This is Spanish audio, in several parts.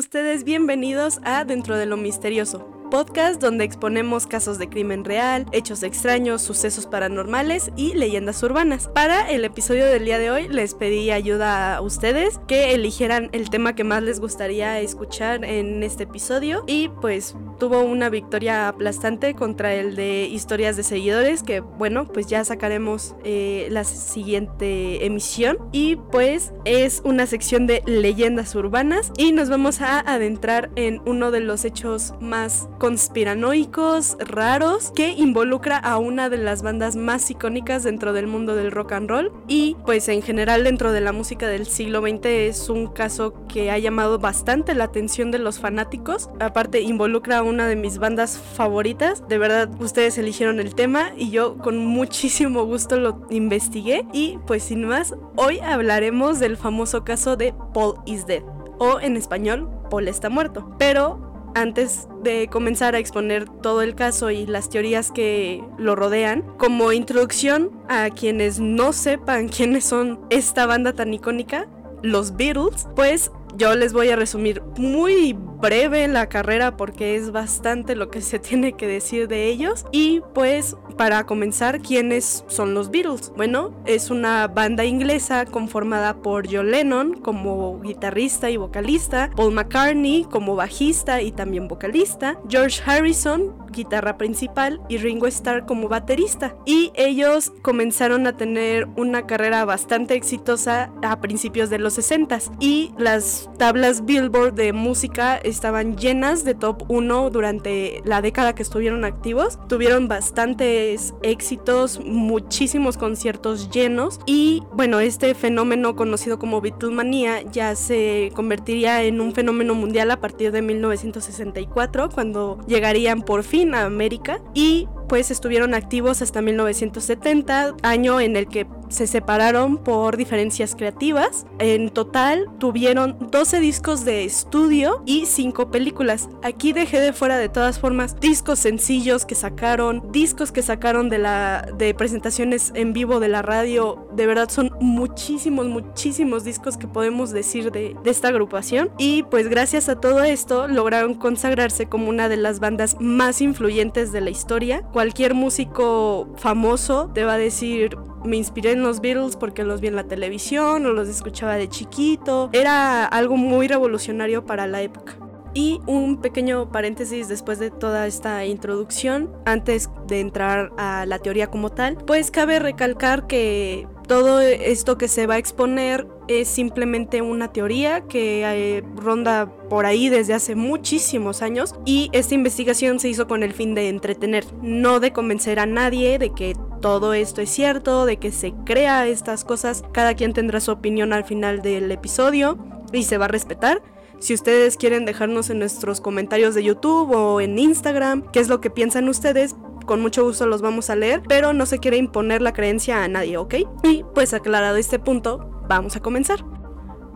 Ustedes bienvenidos a Dentro de lo Misterioso, podcast donde exponemos casos de crimen real, hechos extraños, sucesos paranormales y leyendas urbanas. Para el episodio del día de hoy les pedí ayuda a ustedes que eligieran el tema que más les gustaría escuchar en este episodio y pues tuvo una victoria aplastante contra el de historias de seguidores que bueno pues ya sacaremos eh, la siguiente emisión y pues es una sección de leyendas urbanas y nos vamos a adentrar en uno de los hechos más conspiranoicos, raros, que involucra a una de las bandas más icónicas dentro del mundo del rock and roll y pues en general dentro de la música del siglo XX es un caso que ha llamado bastante la atención de los fanáticos. Aparte involucra a una de mis bandas favoritas. De verdad ustedes eligieron el tema y yo con muchísimo gusto lo investigué y pues sin más, hoy hablaremos del famoso caso de Paul is Dead o en español Paul está muerto. Pero antes de comenzar a exponer todo el caso y las teorías que lo rodean, como introducción a quienes no sepan quiénes son esta banda tan icónica, los Beatles, pues yo les voy a resumir muy breve la carrera porque es bastante lo que se tiene que decir de ellos. Y pues para comenzar, ¿quiénes son los Beatles? Bueno, es una banda inglesa conformada por John Lennon como guitarrista y vocalista, Paul McCartney como bajista y también vocalista, George Harrison, guitarra principal, y Ringo Starr como baterista. Y ellos comenzaron a tener una carrera bastante exitosa a principios de los 60 y las tablas Billboard de música estaban llenas de top 1 durante la década que estuvieron activos. Tuvieron bastantes éxitos, muchísimos conciertos llenos y bueno, este fenómeno conocido como Beatlemania ya se convertiría en un fenómeno mundial a partir de 1964 cuando llegarían por fin a América y pues estuvieron activos hasta 1970, año en el que se separaron por diferencias creativas. En total tuvieron 12 discos de estudio y 5 películas. Aquí dejé de fuera de todas formas discos sencillos que sacaron, discos que sacaron de la de presentaciones en vivo de la radio. De verdad son muchísimos, muchísimos discos que podemos decir de, de esta agrupación. Y pues gracias a todo esto lograron consagrarse como una de las bandas más influyentes de la historia cualquier músico famoso te va a decir, me inspiré en los Beatles porque los vi en la televisión o los escuchaba de chiquito. Era algo muy revolucionario para la época. Y un pequeño paréntesis después de toda esta introducción, antes de entrar a la teoría como tal, pues cabe recalcar que todo esto que se va a exponer es simplemente una teoría que eh, ronda por ahí desde hace muchísimos años y esta investigación se hizo con el fin de entretener, no de convencer a nadie de que todo esto es cierto, de que se crea estas cosas, cada quien tendrá su opinión al final del episodio y se va a respetar. Si ustedes quieren dejarnos en nuestros comentarios de YouTube o en Instagram qué es lo que piensan ustedes, con mucho gusto los vamos a leer, pero no se quiere imponer la creencia a nadie, ¿ok? Y pues aclarado este punto, vamos a comenzar.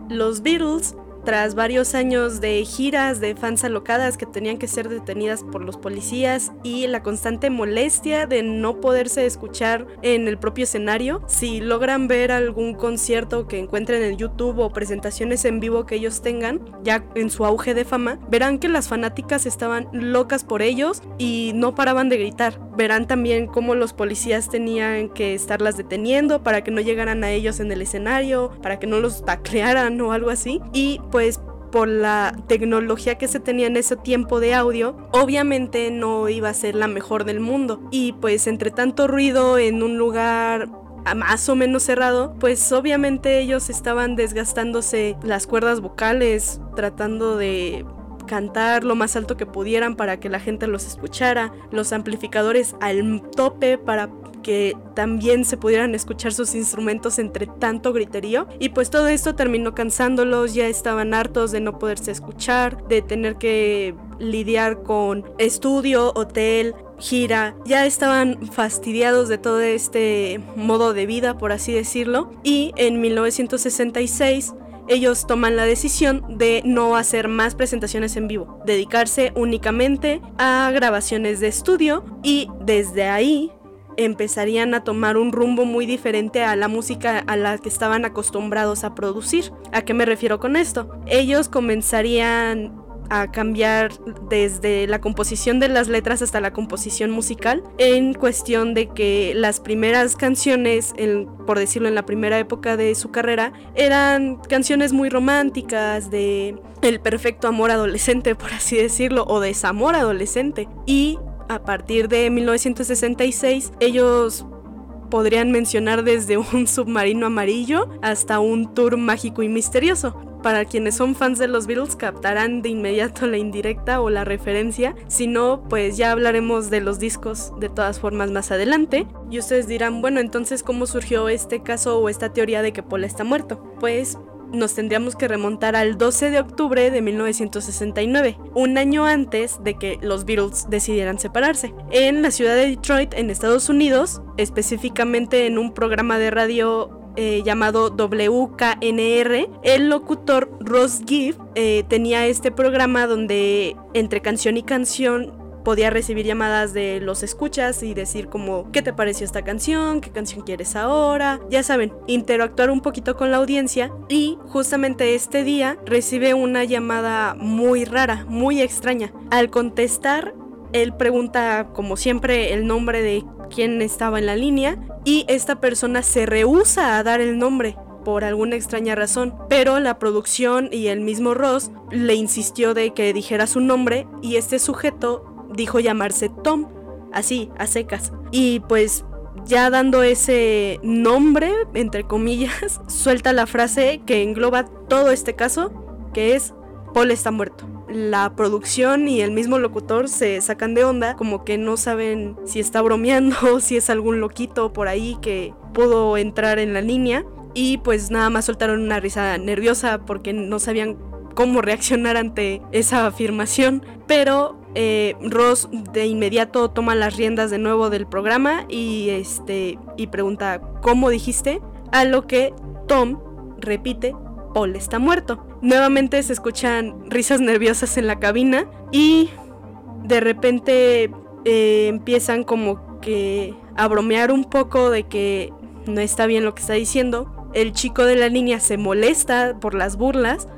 Los Beatles tras varios años de giras de fans alocadas que tenían que ser detenidas por los policías y la constante molestia de no poderse escuchar en el propio escenario, si logran ver algún concierto que encuentren en YouTube o presentaciones en vivo que ellos tengan, ya en su auge de fama, verán que las fanáticas estaban locas por ellos y no paraban de gritar. Verán también cómo los policías tenían que estarlas deteniendo para que no llegaran a ellos en el escenario, para que no los taclearan o algo así. Y pues por la tecnología que se tenía en ese tiempo de audio, obviamente no iba a ser la mejor del mundo. Y pues entre tanto ruido en un lugar más o menos cerrado, pues obviamente ellos estaban desgastándose las cuerdas vocales, tratando de cantar lo más alto que pudieran para que la gente los escuchara, los amplificadores al tope para que también se pudieran escuchar sus instrumentos entre tanto griterío. Y pues todo esto terminó cansándolos, ya estaban hartos de no poderse escuchar, de tener que lidiar con estudio, hotel, gira, ya estaban fastidiados de todo este modo de vida, por así decirlo. Y en 1966 ellos toman la decisión de no hacer más presentaciones en vivo, dedicarse únicamente a grabaciones de estudio y desde ahí empezarían a tomar un rumbo muy diferente a la música a la que estaban acostumbrados a producir. ¿A qué me refiero con esto? Ellos comenzarían a cambiar desde la composición de las letras hasta la composición musical en cuestión de que las primeras canciones, por decirlo en la primera época de su carrera, eran canciones muy románticas de el perfecto amor adolescente, por así decirlo, o desamor adolescente. Y a partir de 1966 ellos podrían mencionar desde un submarino amarillo hasta un tour mágico y misterioso. Para quienes son fans de los Beatles captarán de inmediato la indirecta o la referencia, si no, pues ya hablaremos de los discos de todas formas más adelante. Y ustedes dirán, bueno, entonces ¿cómo surgió este caso o esta teoría de que Paul está muerto? Pues nos tendríamos que remontar al 12 de octubre de 1969, un año antes de que los Beatles decidieran separarse. En la ciudad de Detroit, en Estados Unidos, específicamente en un programa de radio eh, llamado WKNR, el locutor Ross Gibb eh, tenía este programa donde entre canción y canción podía recibir llamadas de los escuchas y decir como qué te pareció esta canción, qué canción quieres ahora, ya saben, interactuar un poquito con la audiencia y justamente este día recibe una llamada muy rara, muy extraña. Al contestar, él pregunta como siempre el nombre de quién estaba en la línea y esta persona se rehúsa a dar el nombre por alguna extraña razón, pero la producción y el mismo Ross le insistió de que dijera su nombre y este sujeto dijo llamarse Tom, así, a secas. Y pues ya dando ese nombre, entre comillas, suelta la frase que engloba todo este caso, que es Paul está muerto. La producción y el mismo locutor se sacan de onda, como que no saben si está bromeando, si es algún loquito por ahí que pudo entrar en la línea. Y pues nada más soltaron una risa nerviosa porque no sabían cómo reaccionar ante esa afirmación. Pero eh, Ross de inmediato toma las riendas de nuevo del programa y, este, y pregunta, ¿cómo dijiste? A lo que Tom repite, Paul está muerto. Nuevamente se escuchan risas nerviosas en la cabina y de repente eh, empiezan como que a bromear un poco de que no está bien lo que está diciendo. El chico de la línea se molesta por las burlas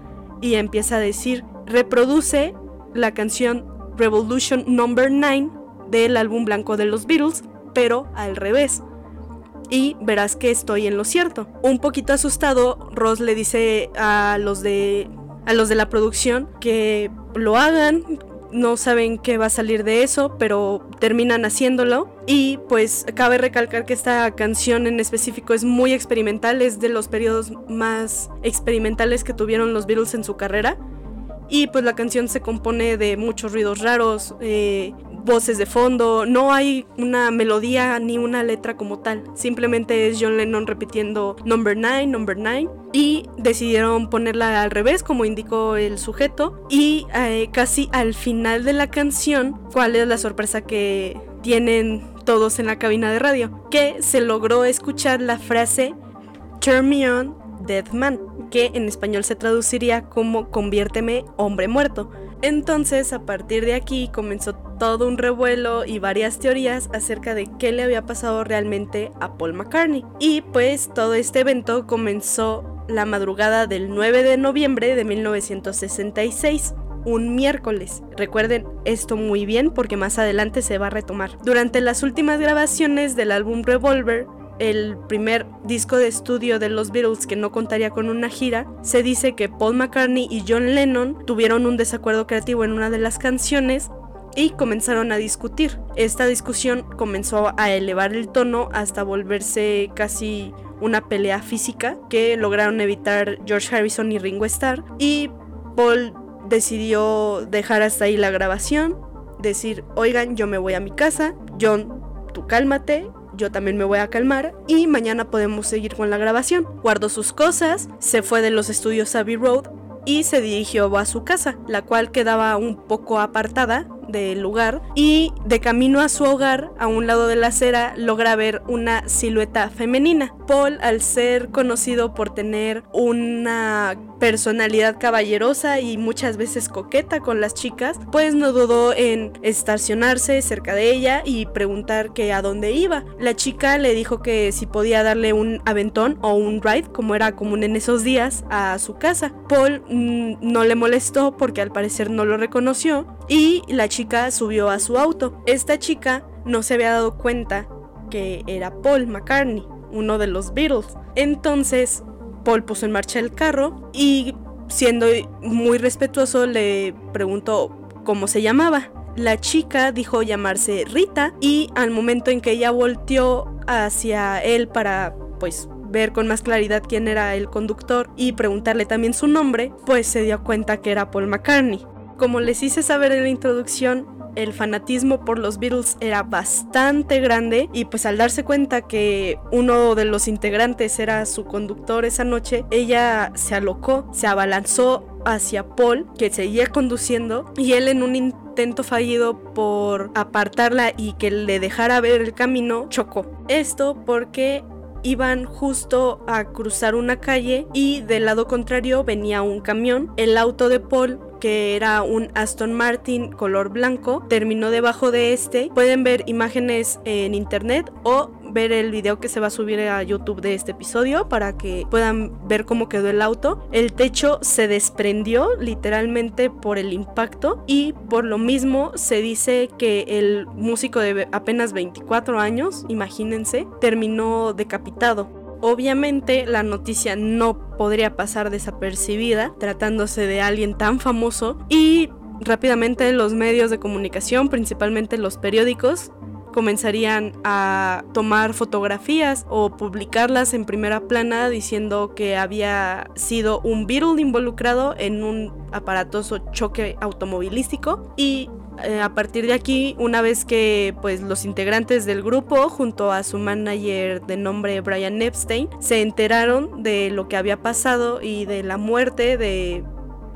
y empieza a decir, reproduce la canción Revolution Number 9 del álbum blanco de los Beatles, pero al revés. Y verás que estoy en lo cierto. Un poquito asustado, Ross le dice a los de a los de la producción que lo hagan, no saben qué va a salir de eso, pero terminan haciéndolo. Y pues cabe recalcar que esta canción en específico es muy experimental, es de los periodos más experimentales que tuvieron los Beatles en su carrera. Y pues la canción se compone de muchos ruidos raros, eh, voces de fondo, no hay una melodía ni una letra como tal, simplemente es John Lennon repitiendo number 9, number 9 y decidieron ponerla al revés como indicó el sujeto. Y eh, casi al final de la canción, ¿cuál es la sorpresa que tienen todos en la cabina de radio? Que se logró escuchar la frase Turn me on Dead Man, que en español se traduciría como conviérteme hombre muerto. Entonces, a partir de aquí comenzó todo un revuelo y varias teorías acerca de qué le había pasado realmente a Paul McCartney. Y pues todo este evento comenzó la madrugada del 9 de noviembre de 1966 un miércoles. Recuerden esto muy bien porque más adelante se va a retomar. Durante las últimas grabaciones del álbum Revolver, el primer disco de estudio de los Beatles que no contaría con una gira, se dice que Paul McCartney y John Lennon tuvieron un desacuerdo creativo en una de las canciones y comenzaron a discutir. Esta discusión comenzó a elevar el tono hasta volverse casi una pelea física que lograron evitar George Harrison y Ringo Starr y Paul decidió dejar hasta ahí la grabación, decir, oigan, yo me voy a mi casa, John, tú cálmate, yo también me voy a calmar y mañana podemos seguir con la grabación. Guardó sus cosas, se fue de los estudios Abbey Road y se dirigió a su casa, la cual quedaba un poco apartada del lugar y de camino a su hogar, a un lado de la acera, logra ver una silueta femenina. Paul, al ser conocido por tener una personalidad caballerosa y muchas veces coqueta con las chicas, pues no dudó en estacionarse cerca de ella y preguntar que a dónde iba. La chica le dijo que si podía darle un aventón o un ride, como era común en esos días, a su casa. Paul mm, no le molestó porque al parecer no lo reconoció y la chica subió a su auto. Esta chica no se había dado cuenta que era Paul McCartney, uno de los Beatles. Entonces Paul puso en marcha el carro y siendo muy respetuoso le preguntó cómo se llamaba. La chica dijo llamarse Rita y al momento en que ella volteó hacia él para pues ver con más claridad quién era el conductor y preguntarle también su nombre, pues se dio cuenta que era Paul McCartney. Como les hice saber en la introducción, el fanatismo por los Beatles era bastante grande y pues al darse cuenta que uno de los integrantes era su conductor esa noche, ella se alocó, se abalanzó hacia Paul, que seguía conduciendo, y él en un intento fallido por apartarla y que le dejara ver el camino, chocó. Esto porque iban justo a cruzar una calle y del lado contrario venía un camión. El auto de Paul que era un Aston Martin color blanco, terminó debajo de este. Pueden ver imágenes en internet o ver el video que se va a subir a YouTube de este episodio para que puedan ver cómo quedó el auto. El techo se desprendió literalmente por el impacto y por lo mismo se dice que el músico de apenas 24 años, imagínense, terminó decapitado. Obviamente la noticia no podría pasar desapercibida tratándose de alguien tan famoso y rápidamente los medios de comunicación, principalmente los periódicos, comenzarían a tomar fotografías o publicarlas en primera plana diciendo que había sido un Beatle involucrado en un aparatoso choque automovilístico y eh, a partir de aquí, una vez que pues los integrantes del grupo junto a su manager de nombre Brian Epstein se enteraron de lo que había pasado y de la muerte de,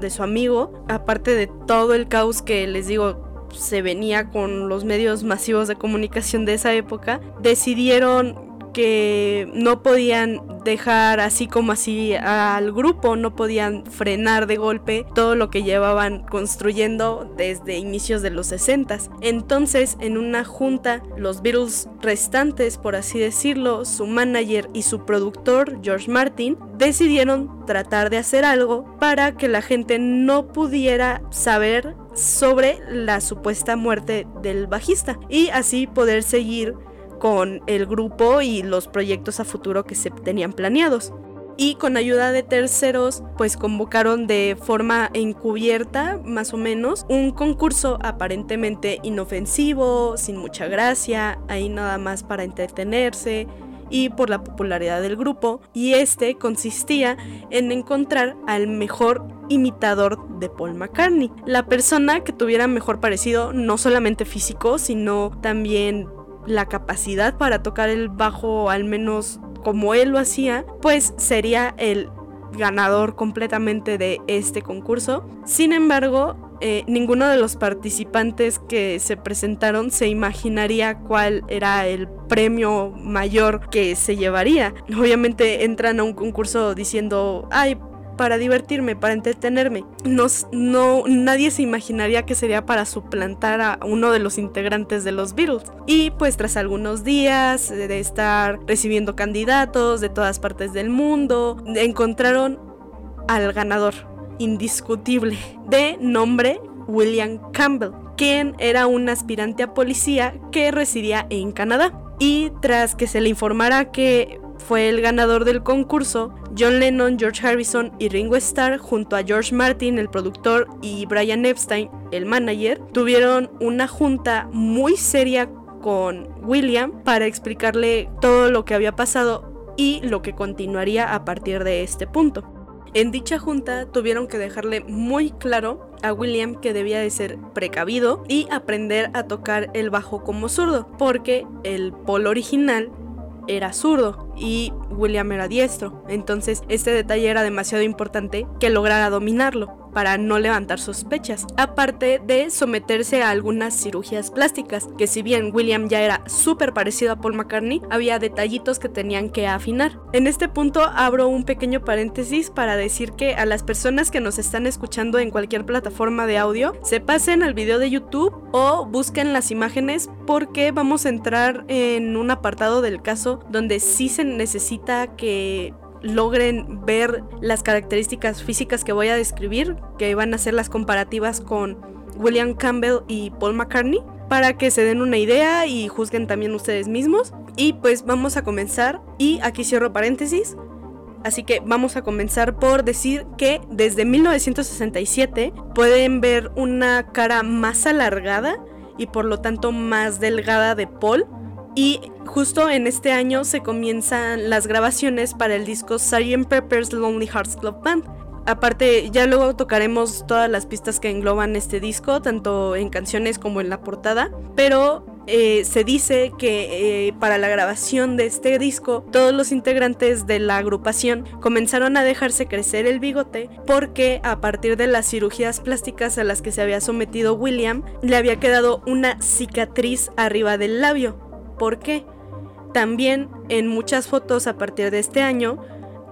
de su amigo, aparte de todo el caos que les digo se venía con los medios masivos de comunicación de esa época, decidieron que no podían dejar así como así al grupo, no podían frenar de golpe todo lo que llevaban construyendo desde inicios de los 60. Entonces, en una junta, los Beatles restantes, por así decirlo, su manager y su productor, George Martin, decidieron tratar de hacer algo para que la gente no pudiera saber sobre la supuesta muerte del bajista y así poder seguir con el grupo y los proyectos a futuro que se tenían planeados. Y con ayuda de terceros, pues convocaron de forma encubierta, más o menos, un concurso aparentemente inofensivo, sin mucha gracia, ahí nada más para entretenerse y por la popularidad del grupo, y este consistía en encontrar al mejor imitador de Paul McCartney, la persona que tuviera mejor parecido no solamente físico, sino también la capacidad para tocar el bajo al menos como él lo hacía, pues sería el ganador completamente de este concurso. Sin embargo, eh, ninguno de los participantes que se presentaron se imaginaría cuál era el premio mayor que se llevaría. Obviamente entran a un concurso diciendo, ay, para divertirme, para entretenerme. No, no, nadie se imaginaría que sería para suplantar a uno de los integrantes de los Beatles. Y pues tras algunos días de estar recibiendo candidatos de todas partes del mundo, encontraron al ganador indiscutible de nombre William Campbell, quien era un aspirante a policía que residía en Canadá. Y tras que se le informara que fue el ganador del concurso, John Lennon, George Harrison y Ringo Starr, junto a George Martin, el productor, y Brian Epstein, el manager, tuvieron una junta muy seria con William para explicarle todo lo que había pasado y lo que continuaría a partir de este punto. En dicha junta tuvieron que dejarle muy claro a William que debía de ser precavido y aprender a tocar el bajo como zurdo, porque el polo original era zurdo y William era diestro. Entonces este detalle era demasiado importante que lograra dominarlo para no levantar sospechas, aparte de someterse a algunas cirugías plásticas, que si bien William ya era súper parecido a Paul McCartney, había detallitos que tenían que afinar. En este punto abro un pequeño paréntesis para decir que a las personas que nos están escuchando en cualquier plataforma de audio, se pasen al video de YouTube o busquen las imágenes porque vamos a entrar en un apartado del caso donde sí se necesita que logren ver las características físicas que voy a describir, que van a ser las comparativas con William Campbell y Paul McCartney, para que se den una idea y juzguen también ustedes mismos. Y pues vamos a comenzar, y aquí cierro paréntesis, Así que vamos a comenzar por decir que desde 1967 pueden ver una cara más alargada y por lo tanto más delgada de Paul y justo en este año se comienzan las grabaciones para el disco Sgt. Pepper's Lonely Hearts Club Band. Aparte, ya luego tocaremos todas las pistas que engloban este disco, tanto en canciones como en la portada, pero eh, se dice que eh, para la grabación de este disco, todos los integrantes de la agrupación comenzaron a dejarse crecer el bigote porque a partir de las cirugías plásticas a las que se había sometido William, le había quedado una cicatriz arriba del labio ¿Por qué? También en muchas fotos a partir de este año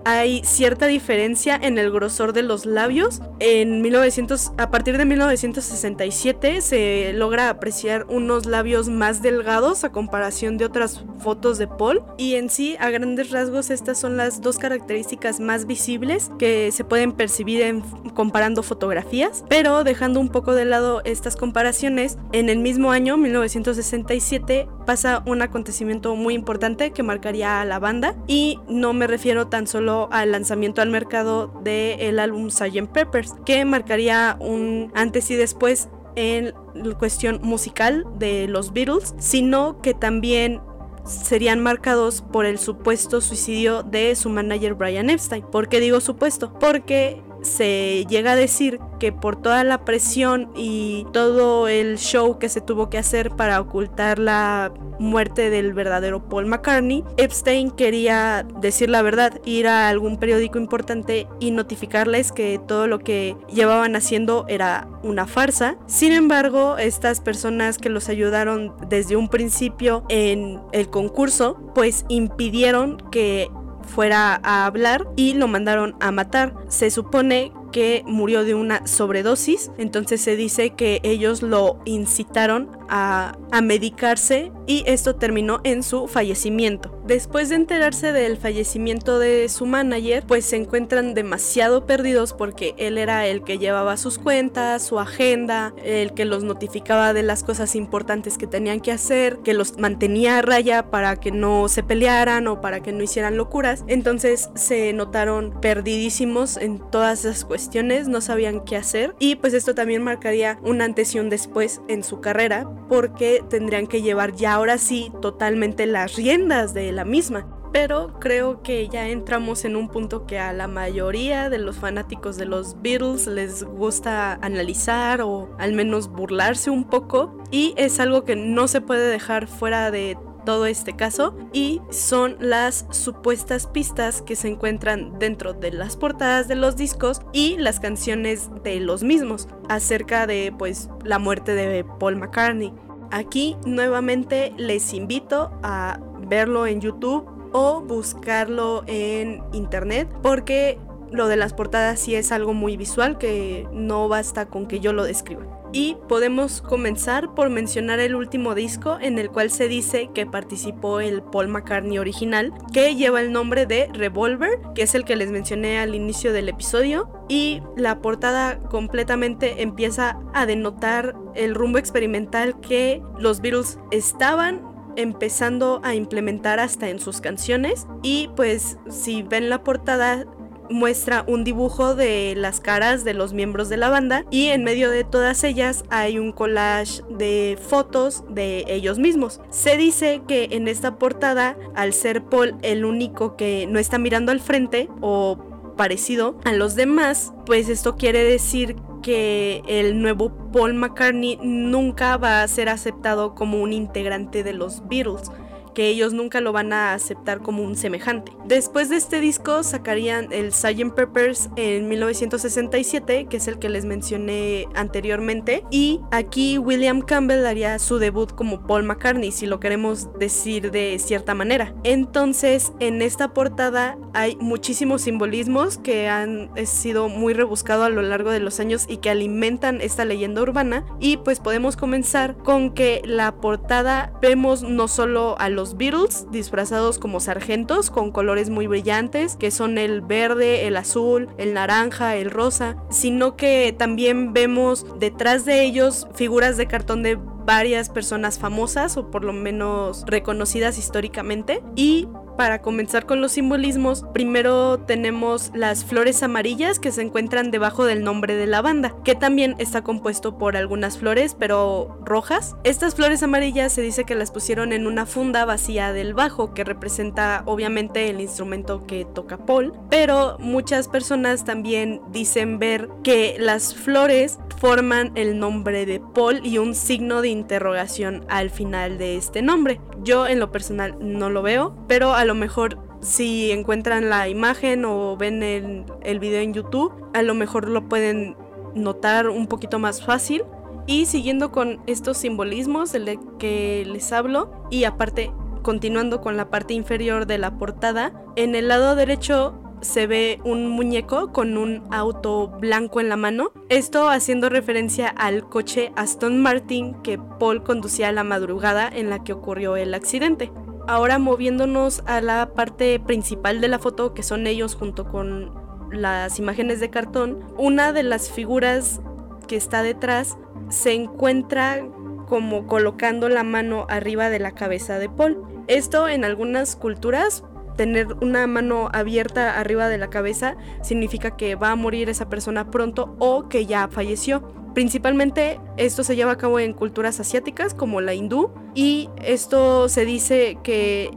hay cierta diferencia en el grosor de los labios. En 1900, a partir de 1967 se logra apreciar unos labios más delgados a comparación de otras fotos de Paul. Y en sí, a grandes rasgos, estas son las dos características más visibles que se pueden percibir comparando fotografías. Pero dejando un poco de lado estas comparaciones, en el mismo año, 1967, pasa un acontecimiento muy importante que marcaría a la banda. Y no me refiero tan solo al lanzamiento al mercado del álbum Sgt. Peppers, que marcaría un antes y después en cuestión musical de los Beatles, sino que también serían marcados por el supuesto suicidio de su manager Brian Epstein. ¿Por qué digo supuesto? Porque se llega a decir que por toda la presión y todo el show que se tuvo que hacer para ocultar la muerte del verdadero Paul McCartney, Epstein quería decir la verdad, ir a algún periódico importante y notificarles que todo lo que llevaban haciendo era una farsa. Sin embargo, estas personas que los ayudaron desde un principio en el concurso, pues impidieron que fuera a hablar y lo mandaron a matar. Se supone que murió de una sobredosis, entonces se dice que ellos lo incitaron a, medicarse y esto terminó en su fallecimiento. Después de enterarse del fallecimiento de su manager, pues se encuentran demasiado perdidos porque él era el que llevaba sus cuentas, su agenda, el que los notificaba de las cosas importantes que tenían que hacer, que los mantenía a raya para que no se pelearan o para que no hicieran locuras. Entonces se notaron perdidísimos en todas esas cuestiones, no sabían qué hacer y pues esto también marcaría un antes y un después en su carrera porque tendrían que llevar ya ahora sí totalmente las riendas de la misma. Pero creo que ya entramos en un punto que a la mayoría de los fanáticos de los Beatles les gusta analizar o al menos burlarse un poco y es algo que no se puede dejar fuera de todo este caso y son las supuestas pistas que se encuentran dentro de las portadas de los discos y las canciones de los mismos acerca de pues la muerte de Paul McCartney. Aquí nuevamente les invito a verlo en YouTube o buscarlo en internet porque lo de las portadas sí es algo muy visual que no basta con que yo lo describa. Y podemos comenzar por mencionar el último disco en el cual se dice que participó el Paul McCartney original, que lleva el nombre de Revolver, que es el que les mencioné al inicio del episodio. Y la portada completamente empieza a denotar el rumbo experimental que los Beatles estaban empezando a implementar hasta en sus canciones y pues si ven la portada muestra un dibujo de las caras de los miembros de la banda y en medio de todas ellas hay un collage de fotos de ellos mismos. Se dice que en esta portada, al ser Paul el único que no está mirando al frente o parecido a los demás, pues esto quiere decir que el nuevo Paul McCartney nunca va a ser aceptado como un integrante de los Beatles que ellos nunca lo van a aceptar como un semejante. Después de este disco sacarían el Sgt. Peppers en 1967, que es el que les mencioné anteriormente, y aquí William Campbell haría su debut como Paul McCartney, si lo queremos decir de cierta manera. Entonces, en esta portada hay muchísimos simbolismos que han sido muy rebuscados a lo largo de los años y que alimentan esta leyenda urbana, y pues podemos comenzar con que la portada vemos no solo a los Beatles disfrazados como sargentos con colores muy brillantes, que son el verde, el azul, el naranja, el rosa, sino que también vemos detrás de ellos figuras de cartón de varias personas famosas o por lo menos reconocidas históricamente y para comenzar con los simbolismos, primero tenemos las flores amarillas que se encuentran debajo del nombre de la banda, que también está compuesto por algunas flores, pero rojas. Estas flores amarillas se dice que las pusieron en una funda vacía del bajo, que representa obviamente el instrumento que toca Paul, pero muchas personas también dicen ver que las flores forman el nombre de Paul y un signo de interrogación al final de este nombre. Yo en lo personal no lo veo, pero a lo mejor si encuentran la imagen o ven el, el video en YouTube, a lo mejor lo pueden notar un poquito más fácil. Y siguiendo con estos simbolismos de que les hablo, y aparte continuando con la parte inferior de la portada, en el lado derecho se ve un muñeco con un auto blanco en la mano. Esto haciendo referencia al coche Aston Martin que Paul conducía a la madrugada en la que ocurrió el accidente. Ahora moviéndonos a la parte principal de la foto, que son ellos junto con las imágenes de cartón, una de las figuras que está detrás se encuentra como colocando la mano arriba de la cabeza de Paul. Esto en algunas culturas, tener una mano abierta arriba de la cabeza significa que va a morir esa persona pronto o que ya falleció. Principalmente esto se lleva a cabo en culturas asiáticas como la hindú y esto se dice que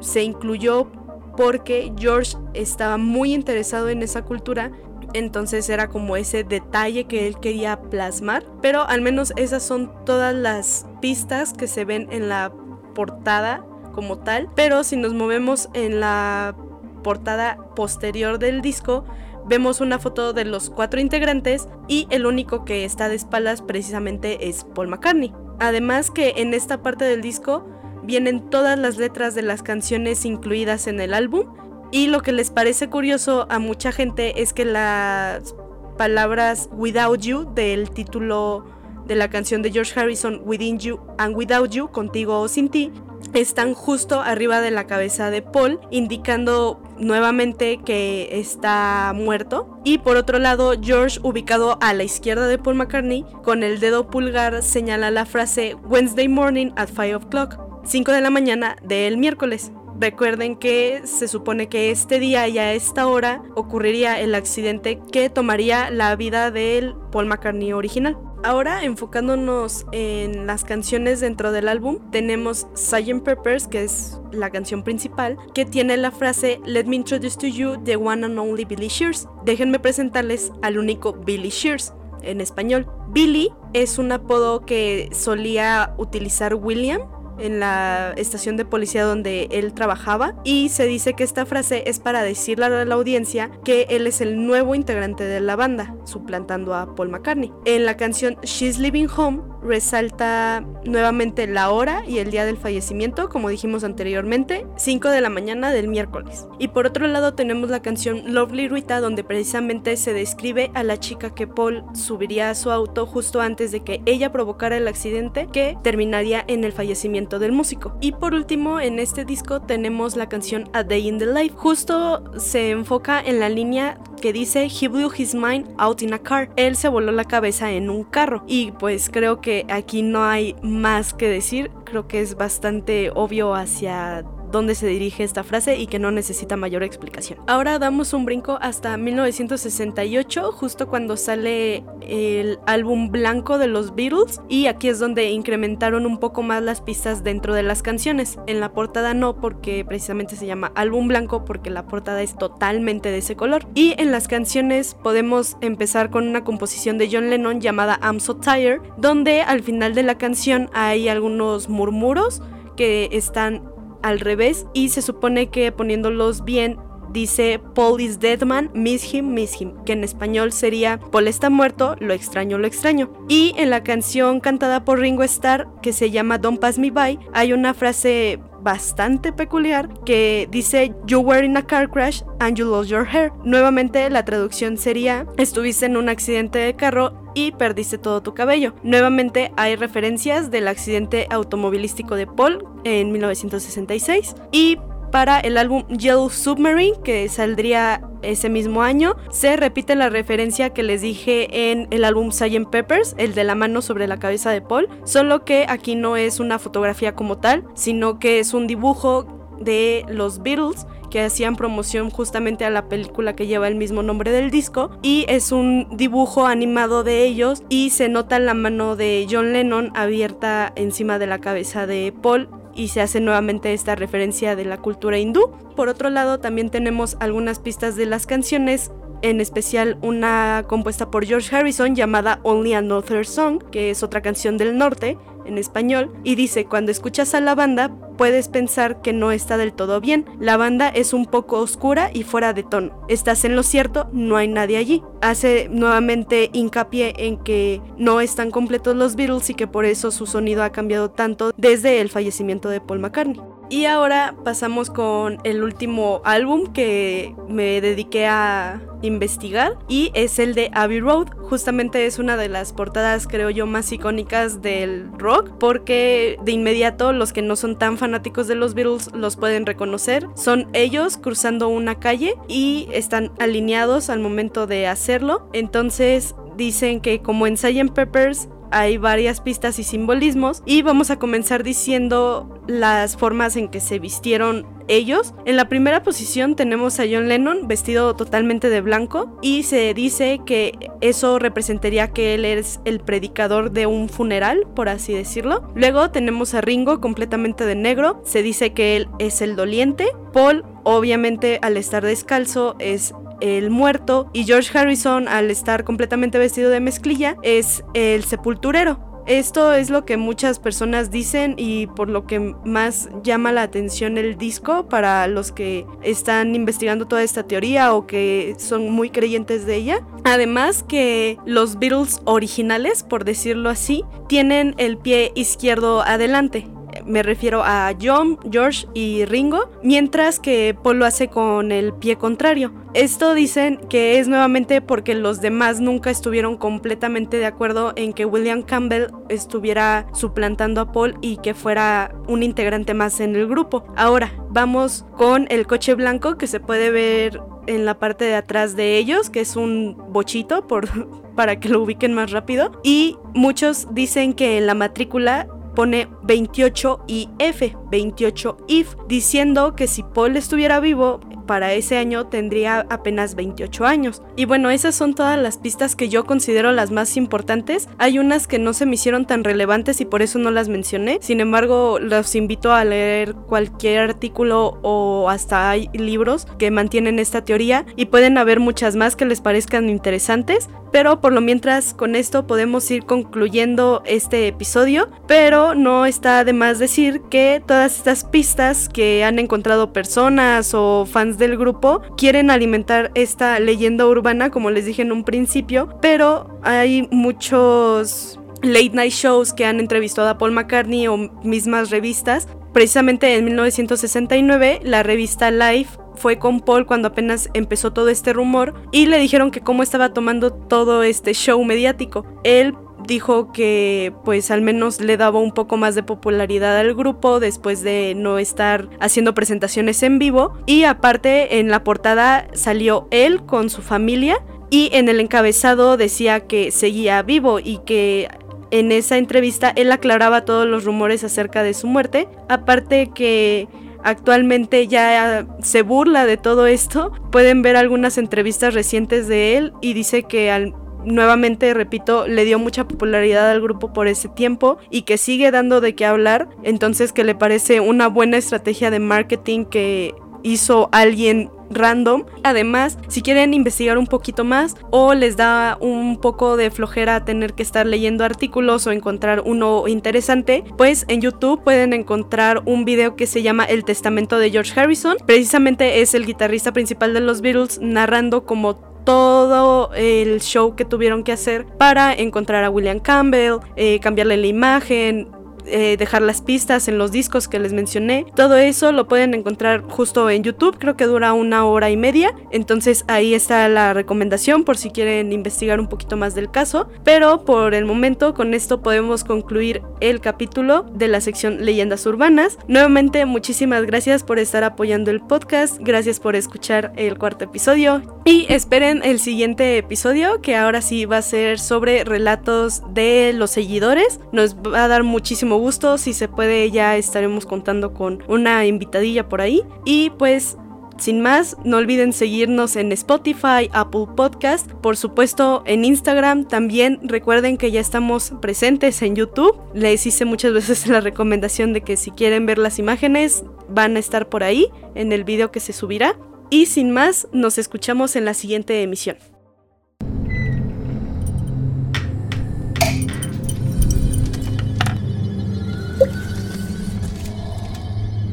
se incluyó porque George estaba muy interesado en esa cultura, entonces era como ese detalle que él quería plasmar, pero al menos esas son todas las pistas que se ven en la portada como tal, pero si nos movemos en la portada posterior del disco, vemos una foto de los cuatro integrantes y el único que está de espaldas precisamente es Paul McCartney. Además que en esta parte del disco vienen todas las letras de las canciones incluidas en el álbum y lo que les parece curioso a mucha gente es que las palabras Without You del título de la canción de George Harrison Within You and Without You, contigo o sin ti, están justo arriba de la cabeza de Paul, indicando nuevamente que está muerto. Y por otro lado, George, ubicado a la izquierda de Paul McCartney, con el dedo pulgar señala la frase Wednesday morning at 5 o'clock, 5 de la mañana del miércoles. Recuerden que se supone que este día y a esta hora ocurriría el accidente que tomaría la vida del Paul McCartney original. Ahora enfocándonos en las canciones dentro del álbum, tenemos Sgt. Peppers, que es la canción principal, que tiene la frase Let me introduce to you the one and only Billy Shears. Déjenme presentarles al único Billy Shears en español. Billy es un apodo que solía utilizar William en la estación de policía donde él trabajaba y se dice que esta frase es para decirle a la audiencia que él es el nuevo integrante de la banda, suplantando a Paul McCartney. En la canción She's Living Home resalta nuevamente la hora y el día del fallecimiento, como dijimos anteriormente, 5 de la mañana del miércoles. Y por otro lado tenemos la canción Lovely Rita, donde precisamente se describe a la chica que Paul subiría a su auto justo antes de que ella provocara el accidente que terminaría en el fallecimiento del músico. Y por último, en este disco tenemos la canción A Day in the Life. Justo se enfoca en la línea que dice He blew his mind out in a car. Él se voló la cabeza en un carro. Y pues creo que aquí no hay más que decir. Creo que es bastante obvio hacia dónde se dirige esta frase y que no necesita mayor explicación. Ahora damos un brinco hasta 1968, justo cuando sale el álbum blanco de los Beatles y aquí es donde incrementaron un poco más las pistas dentro de las canciones. En la portada no, porque precisamente se llama álbum blanco porque la portada es totalmente de ese color. Y en las canciones podemos empezar con una composición de John Lennon llamada I'm So Tired, donde al final de la canción hay algunos murmuros que están al revés y se supone que poniéndolos bien dice Paul is dead man, miss him, miss him, que en español sería Paul está muerto, lo extraño, lo extraño. Y en la canción cantada por Ringo Starr, que se llama Don't Pass Me By, hay una frase bastante peculiar que dice You were in a car crash and you lost your hair. Nuevamente la traducción sería estuviste en un accidente de carro y perdiste todo tu cabello. Nuevamente hay referencias del accidente automovilístico de Paul en 1966 y para el álbum Yellow Submarine, que saldría ese mismo año, se repite la referencia que les dije en el álbum Sgt. Peppers, el de la mano sobre la cabeza de Paul, solo que aquí no es una fotografía como tal, sino que es un dibujo de los Beatles que hacían promoción justamente a la película que lleva el mismo nombre del disco y es un dibujo animado de ellos y se nota la mano de John Lennon abierta encima de la cabeza de Paul y se hace nuevamente esta referencia de la cultura hindú. Por otro lado, también tenemos algunas pistas de las canciones en especial una compuesta por George Harrison llamada Only Another Song, que es otra canción del norte en español, y dice, cuando escuchas a la banda puedes pensar que no está del todo bien, la banda es un poco oscura y fuera de tono, estás en lo cierto, no hay nadie allí. Hace nuevamente hincapié en que no están completos los Beatles y que por eso su sonido ha cambiado tanto desde el fallecimiento de Paul McCartney. Y ahora pasamos con el último álbum que me dediqué a investigar y es el de Abbey Road. Justamente es una de las portadas creo yo más icónicas del rock porque de inmediato los que no son tan fanáticos de los Beatles los pueden reconocer. Son ellos cruzando una calle y están alineados al momento de hacerlo. Entonces dicen que como en Sgt. Peppers hay varias pistas y simbolismos y vamos a comenzar diciendo las formas en que se vistieron ellos. En la primera posición tenemos a John Lennon vestido totalmente de blanco y se dice que eso representaría que él es el predicador de un funeral, por así decirlo. Luego tenemos a Ringo completamente de negro, se dice que él es el doliente. Paul obviamente al estar descalzo es el muerto y George Harrison al estar completamente vestido de mezclilla es el sepulturero. Esto es lo que muchas personas dicen y por lo que más llama la atención el disco para los que están investigando toda esta teoría o que son muy creyentes de ella. Además que los Beatles originales, por decirlo así, tienen el pie izquierdo adelante me refiero a John, George y Ringo, mientras que Paul lo hace con el pie contrario. Esto dicen que es nuevamente porque los demás nunca estuvieron completamente de acuerdo en que William Campbell estuviera suplantando a Paul y que fuera un integrante más en el grupo. Ahora, vamos con el coche blanco que se puede ver en la parte de atrás de ellos, que es un bochito por, para que lo ubiquen más rápido. Y muchos dicen que en la matrícula pone 28 IF, 28 IF, diciendo que si Paul estuviera vivo, para ese año tendría apenas 28 años. Y bueno, esas son todas las pistas que yo considero las más importantes. Hay unas que no se me hicieron tan relevantes y por eso no las mencioné. Sin embargo, los invito a leer cualquier artículo o hasta hay libros que mantienen esta teoría y pueden haber muchas más que les parezcan interesantes. Pero por lo mientras con esto podemos ir concluyendo este episodio. Pero no está de más decir que todas estas pistas que han encontrado personas o fans del grupo quieren alimentar esta leyenda urbana, como les dije en un principio. Pero hay muchos late night shows que han entrevistado a Paul McCartney o mismas revistas. Precisamente en 1969 la revista Life fue con Paul cuando apenas empezó todo este rumor y le dijeron que cómo estaba tomando todo este show mediático. Él dijo que pues al menos le daba un poco más de popularidad al grupo después de no estar haciendo presentaciones en vivo y aparte en la portada salió él con su familia y en el encabezado decía que seguía vivo y que en esa entrevista él aclaraba todos los rumores acerca de su muerte aparte que actualmente ya se burla de todo esto. Pueden ver algunas entrevistas recientes de él y dice que al nuevamente, repito, le dio mucha popularidad al grupo por ese tiempo y que sigue dando de qué hablar, entonces que le parece una buena estrategia de marketing que hizo alguien random. Además, si quieren investigar un poquito más o les da un poco de flojera tener que estar leyendo artículos o encontrar uno interesante, pues en YouTube pueden encontrar un video que se llama El Testamento de George Harrison. Precisamente es el guitarrista principal de los Beatles narrando como todo el show que tuvieron que hacer para encontrar a William Campbell, eh, cambiarle la imagen, eh, dejar las pistas en los discos que les mencioné. Todo eso lo pueden encontrar justo en YouTube, creo que dura una hora y media. Entonces ahí está la recomendación por si quieren investigar un poquito más del caso. Pero por el momento con esto podemos concluir el capítulo de la sección Leyendas Urbanas. Nuevamente muchísimas gracias por estar apoyando el podcast, gracias por escuchar el cuarto episodio y esperen el siguiente episodio que ahora sí va a ser sobre relatos de los seguidores. Nos va a dar muchísimo gusto. Si se puede, ya estaremos contando con una invitadilla por ahí. Y pues sin más, no olviden seguirnos en Spotify, Apple Podcast, por supuesto en Instagram. También recuerden que ya estamos presentes en YouTube. Les hice muchas veces la recomendación de que si quieren ver las imágenes, van a estar por ahí en el video que se subirá. Y sin más, nos escuchamos en la siguiente emisión.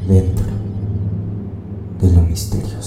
dentro de lo misterioso.